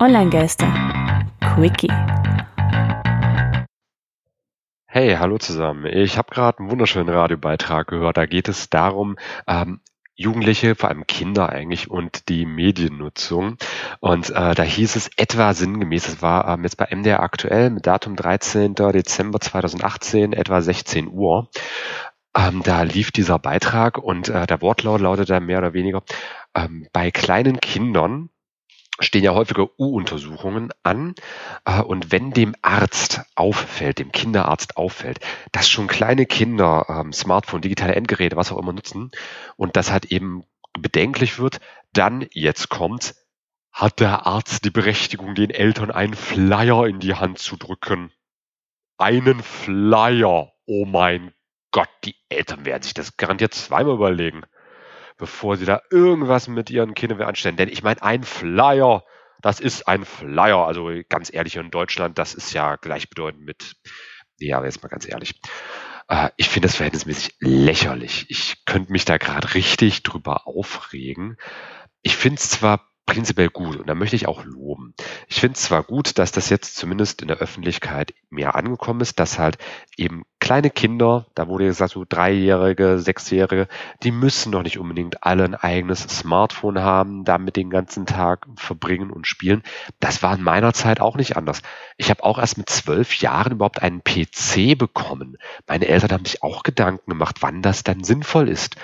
Online-Geister. Quickie. Hey, hallo zusammen. Ich habe gerade einen wunderschönen Radiobeitrag gehört. Da geht es darum, ähm, Jugendliche, vor allem Kinder eigentlich und die Mediennutzung. Und äh, da hieß es etwa sinngemäß, es war ähm, jetzt bei MDR aktuell mit Datum 13. Dezember 2018, etwa 16 Uhr. Ähm, da lief dieser Beitrag und äh, der Wortlaut lautete mehr oder weniger, ähm, bei kleinen Kindern stehen ja häufiger U-Untersuchungen an. Äh, und wenn dem Arzt auffällt, dem Kinderarzt auffällt, dass schon kleine Kinder ähm, Smartphone, digitale Endgeräte, was auch immer nutzen und das halt eben bedenklich wird, dann jetzt kommt, hat der Arzt die Berechtigung, den Eltern einen Flyer in die Hand zu drücken. Einen Flyer. Oh mein Gott, die Eltern werden sich das garantiert zweimal überlegen bevor sie da irgendwas mit ihren Kindern anstellen. Denn ich meine, ein Flyer, das ist ein Flyer. Also ganz ehrlich, in Deutschland, das ist ja gleichbedeutend mit, ja, jetzt mal ganz ehrlich. Äh, ich finde das verhältnismäßig lächerlich. Ich könnte mich da gerade richtig drüber aufregen. Ich finde es zwar prinzipiell gut und da möchte ich auch loben. Ich finde es zwar gut, dass das jetzt zumindest in der Öffentlichkeit mehr angekommen ist, dass halt eben kleine Kinder, da wurde gesagt, so Dreijährige, Sechsjährige, die müssen doch nicht unbedingt alle ein eigenes Smartphone haben, damit den ganzen Tag verbringen und spielen. Das war in meiner Zeit auch nicht anders. Ich habe auch erst mit zwölf Jahren überhaupt einen PC bekommen. Meine Eltern haben sich auch Gedanken gemacht, wann das dann sinnvoll ist.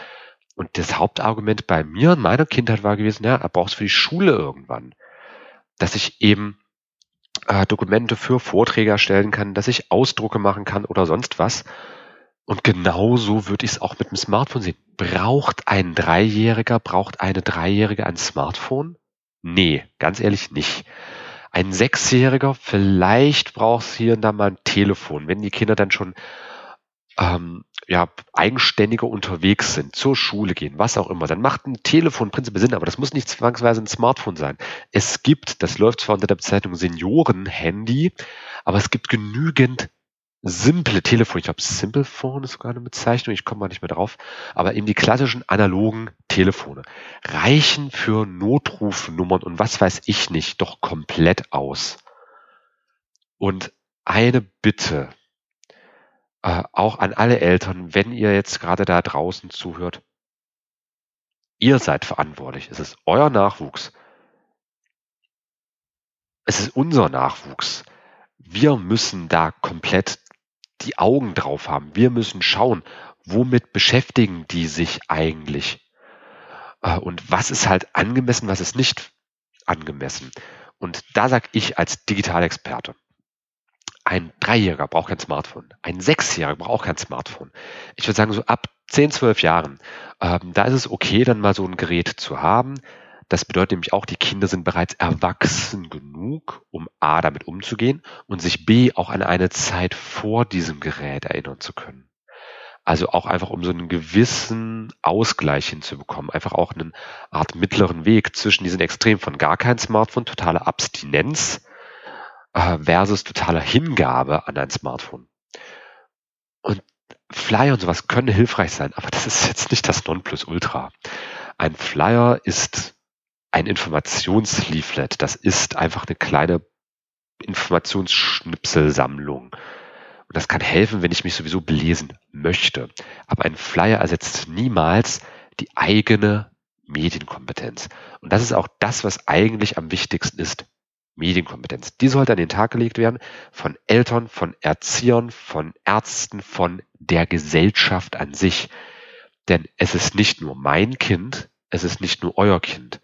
Und das Hauptargument bei mir in meiner Kindheit war gewesen, ja, er braucht es für die Schule irgendwann. Dass ich eben äh, Dokumente für Vorträge erstellen kann, dass ich Ausdrucke machen kann oder sonst was. Und genauso würde ich es auch mit dem Smartphone sehen. Braucht ein Dreijähriger, braucht eine Dreijährige ein Smartphone? Nee, ganz ehrlich nicht. Ein Sechsjähriger, vielleicht braucht es hier und da mal ein Telefon, wenn die Kinder dann schon ähm, ja, eigenständiger unterwegs sind, zur Schule gehen, was auch immer, dann macht ein Telefon prinzipiell Sinn, aber das muss nicht zwangsweise ein Smartphone sein. Es gibt, das läuft zwar unter der Bezeichnung Senioren-Handy, aber es gibt genügend simple Telefone. Ich glaube, Simple Phone ist sogar eine Bezeichnung, ich komme mal nicht mehr drauf, aber eben die klassischen analogen Telefone reichen für Notrufnummern und was weiß ich nicht doch komplett aus. Und eine Bitte, äh, auch an alle Eltern, wenn ihr jetzt gerade da draußen zuhört, ihr seid verantwortlich. Es ist euer Nachwuchs. Es ist unser Nachwuchs. Wir müssen da komplett die Augen drauf haben. Wir müssen schauen, womit beschäftigen die sich eigentlich? Äh, und was ist halt angemessen, was ist nicht angemessen? Und da sage ich als Digitalexperte, ein Dreijähriger braucht kein Smartphone. Ein Sechsjähriger braucht auch kein Smartphone. Ich würde sagen, so ab 10, 12 Jahren, ähm, da ist es okay, dann mal so ein Gerät zu haben. Das bedeutet nämlich auch, die Kinder sind bereits erwachsen genug, um A, damit umzugehen und sich B, auch an eine Zeit vor diesem Gerät erinnern zu können. Also auch einfach, um so einen gewissen Ausgleich hinzubekommen. Einfach auch eine Art mittleren Weg zwischen diesen Extremen von gar kein Smartphone, totale Abstinenz, äh, versus totaler Hingabe an ein Smartphone. Und Flyer und sowas können hilfreich sein, aber das ist jetzt nicht das Nonplusultra. Ein Flyer ist ein Informationsleaflet. Das ist einfach eine kleine Informationsschnipselsammlung. Und das kann helfen, wenn ich mich sowieso belesen möchte. Aber ein Flyer ersetzt niemals die eigene Medienkompetenz. Und das ist auch das, was eigentlich am wichtigsten ist. Medienkompetenz. Die sollte an den Tag gelegt werden von Eltern, von Erziehern, von Ärzten, von der Gesellschaft an sich. Denn es ist nicht nur mein Kind, es ist nicht nur euer Kind.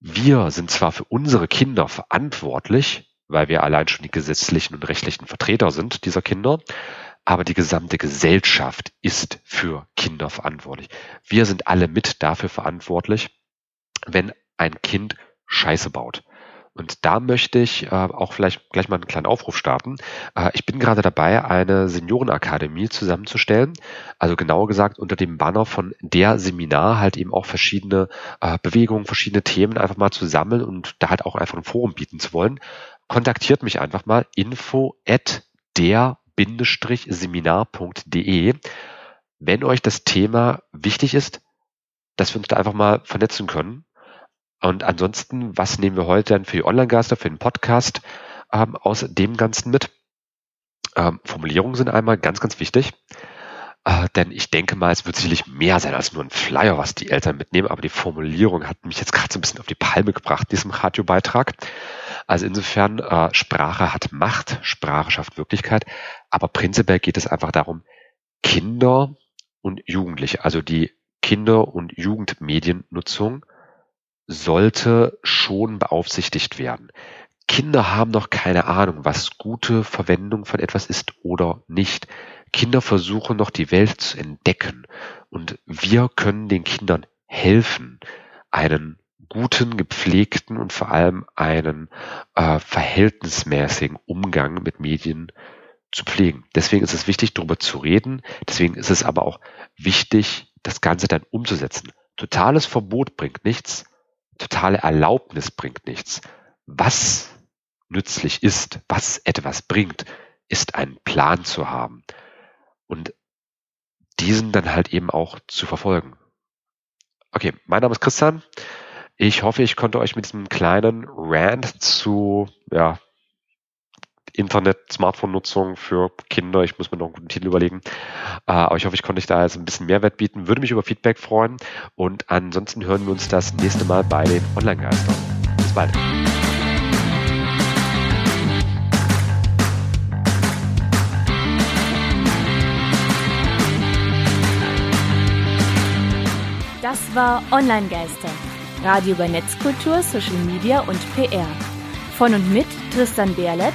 Wir sind zwar für unsere Kinder verantwortlich, weil wir allein schon die gesetzlichen und rechtlichen Vertreter sind dieser Kinder, aber die gesamte Gesellschaft ist für Kinder verantwortlich. Wir sind alle mit dafür verantwortlich, wenn ein Kind Scheiße baut. Und da möchte ich äh, auch vielleicht gleich mal einen kleinen Aufruf starten. Äh, ich bin gerade dabei, eine Seniorenakademie zusammenzustellen. Also genauer gesagt unter dem Banner von der Seminar halt eben auch verschiedene äh, Bewegungen, verschiedene Themen einfach mal zu sammeln und da halt auch einfach ein Forum bieten zu wollen. Kontaktiert mich einfach mal info at der-seminar.de. Wenn euch das Thema wichtig ist, dass wir uns da einfach mal vernetzen können Und ansonsten, was nehmen wir heute dann für die Online-Geister, für den Podcast ähm, aus dem Ganzen mit? Ähm, Formulierungen sind einmal ganz, ganz wichtig. Äh, denn ich denke mal, es wird sicherlich mehr sein als nur ein Flyer, was die Eltern mitnehmen. Aber die Formulierung hat mich jetzt gerade so ein bisschen auf die Palme gebracht, diesem Radiobeitrag. Also insofern, äh, Sprache hat Macht, Sprache schafft Wirklichkeit. Aber prinzipiell geht es einfach darum, Kinder und Jugendliche, also die Kinder- und Jugendmediennutzung sollte schon beaufsichtigt werden. Kinder haben noch keine Ahnung, was gute Verwendung von etwas ist oder nicht. Kinder versuchen noch die Welt zu entdecken und wir können den Kindern helfen, einen guten, gepflegten und vor allem einen äh, verhältnismäßigen Umgang mit Medien zu pflegen. Deswegen ist es wichtig, darüber zu reden. Deswegen ist es aber auch wichtig, das Ganze dann umzusetzen. Totales Verbot bringt nichts. Totale Erlaubnis bringt nichts. Was nützlich ist, was etwas bringt, ist einen Plan zu haben und diesen dann halt eben auch zu verfolgen. Okay, mein Name ist Christian. Ich hoffe, ich konnte euch mit diesem kleinen Rant zu ja, Internet-Smartphone-Nutzung für Kinder, ich muss mir noch einen guten Titel überlegen, äh, aber ich hoffe, ich konnte euch da jetzt ein bisschen Mehrwert bieten, würde mich über Feedback freuen und ansonsten hören wir uns das nächste Mal bei den Online-Geistern. Bis bald. Das war Online-Geister. Radio über Netzkultur, Social Media und PR. Von und mit Tristan Berlet